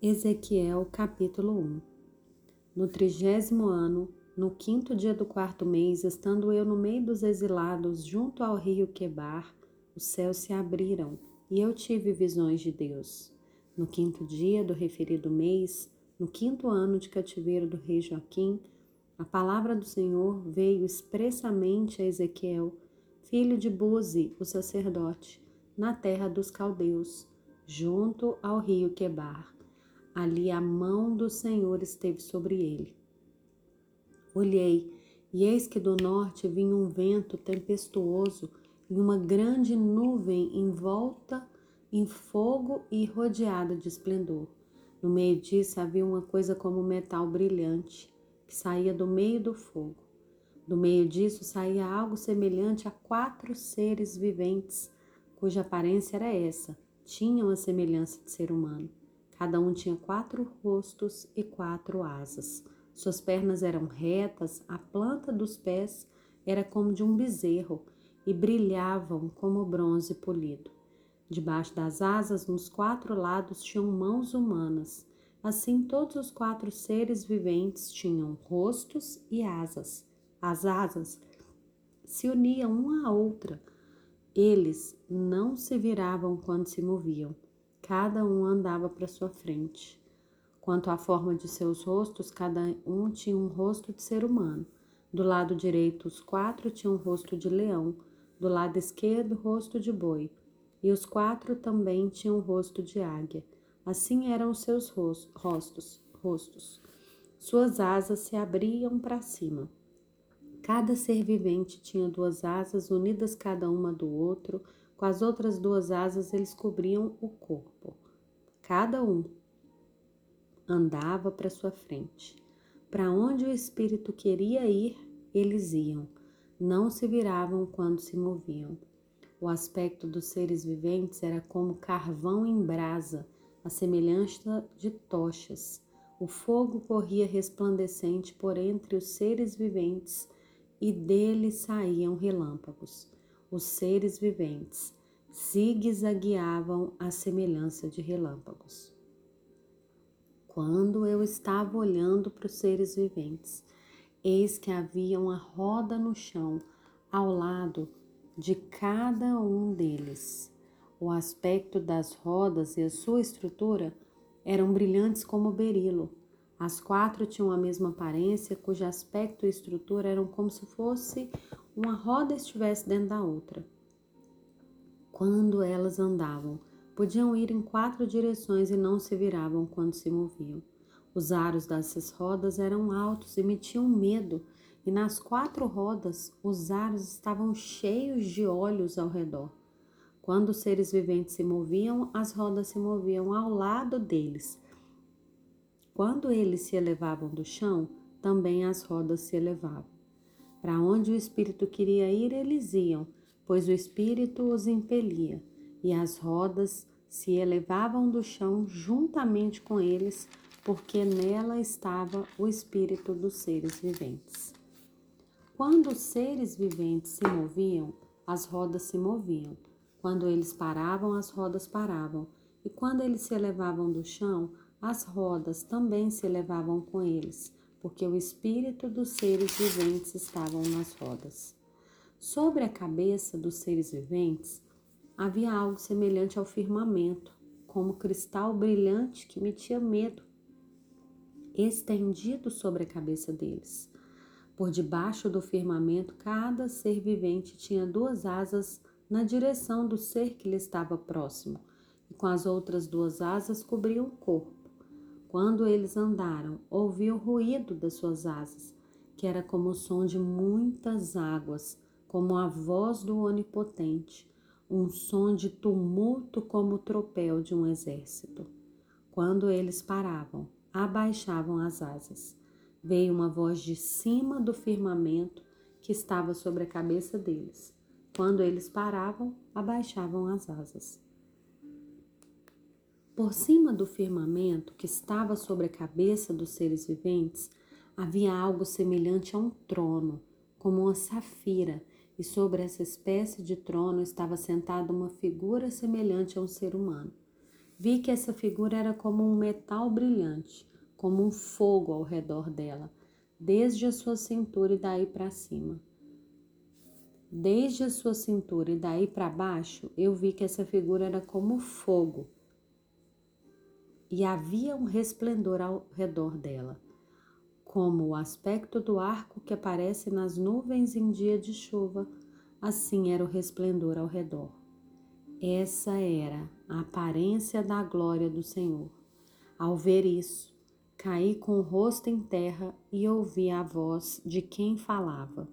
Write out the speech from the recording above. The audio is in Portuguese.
Ezequiel capítulo 1 No trigésimo ano, no quinto dia do quarto mês, estando eu no meio dos exilados, junto ao rio Quebar, os céus se abriram e eu tive visões de Deus. No quinto dia do referido mês, no quinto ano de cativeiro do rei Joaquim, a palavra do Senhor veio expressamente a Ezequiel, filho de Buzi, o sacerdote, na terra dos caldeus, junto ao rio Quebar ali a mão do Senhor esteve sobre ele. Olhei, e eis que do norte vinha um vento tempestuoso e uma grande nuvem envolta em fogo e rodeada de esplendor. No meio disso havia uma coisa como metal brilhante que saía do meio do fogo. Do meio disso saía algo semelhante a quatro seres viventes, cuja aparência era essa, tinham a semelhança de ser humano. Cada um tinha quatro rostos e quatro asas. Suas pernas eram retas, a planta dos pés era como de um bezerro e brilhavam como bronze polido. Debaixo das asas, nos quatro lados, tinham mãos humanas. Assim, todos os quatro seres viventes tinham rostos e asas. As asas se uniam uma à outra. Eles não se viravam quando se moviam Cada um andava para sua frente. Quanto à forma de seus rostos, cada um tinha um rosto de ser humano. Do lado direito, os quatro tinham um rosto de leão, do lado esquerdo, rosto de boi, e os quatro também tinham um rosto de águia. Assim eram os seus rostos, rostos. Suas asas se abriam para cima. Cada ser vivente tinha duas asas unidas cada uma do outro, com as outras duas asas eles cobriam o corpo. Cada um andava para sua frente. Para onde o espírito queria ir, eles iam. Não se viravam quando se moviam. O aspecto dos seres viventes era como carvão em brasa, a semelhança de tochas. O fogo corria resplandecente por entre os seres viventes e dele saíam relâmpagos os seres viventes zigue-zagueavam à semelhança de relâmpagos. Quando eu estava olhando para os seres viventes, eis que havia uma roda no chão ao lado de cada um deles. O aspecto das rodas e a sua estrutura eram brilhantes como berilo. As quatro tinham a mesma aparência, cujo aspecto e estrutura eram como se fosse uma roda estivesse dentro da outra. Quando elas andavam, podiam ir em quatro direções e não se viravam quando se moviam. Os aros dessas rodas eram altos e metiam medo, e nas quatro rodas os aros estavam cheios de olhos ao redor. Quando os seres viventes se moviam, as rodas se moviam ao lado deles. Quando eles se elevavam do chão, também as rodas se elevavam. Para onde o espírito queria ir, eles iam, pois o espírito os impelia, e as rodas se elevavam do chão juntamente com eles, porque nela estava o espírito dos seres viventes. Quando os seres viventes se moviam, as rodas se moviam. Quando eles paravam, as rodas paravam. E quando eles se elevavam do chão, as rodas também se elevavam com eles porque o espírito dos seres viventes estavam nas rodas. Sobre a cabeça dos seres viventes havia algo semelhante ao firmamento, como cristal brilhante que metia medo, estendido sobre a cabeça deles. Por debaixo do firmamento, cada ser vivente tinha duas asas na direção do ser que lhe estava próximo, e com as outras duas asas cobriam o corpo. Quando eles andaram, ouvi o ruído das suas asas, que era como o som de muitas águas, como a voz do Onipotente, um som de tumulto como o tropel de um exército. Quando eles paravam, abaixavam as asas. Veio uma voz de cima do firmamento que estava sobre a cabeça deles. Quando eles paravam, abaixavam as asas. Por cima do firmamento que estava sobre a cabeça dos seres viventes, havia algo semelhante a um trono, como uma safira, e sobre essa espécie de trono estava sentada uma figura semelhante a um ser humano. Vi que essa figura era como um metal brilhante, como um fogo ao redor dela, desde a sua cintura e daí para cima. Desde a sua cintura e daí para baixo, eu vi que essa figura era como fogo. E havia um resplendor ao redor dela, como o aspecto do arco que aparece nas nuvens em dia de chuva, assim era o resplendor ao redor. Essa era a aparência da glória do Senhor. Ao ver isso, caí com o rosto em terra e ouvi a voz de quem falava.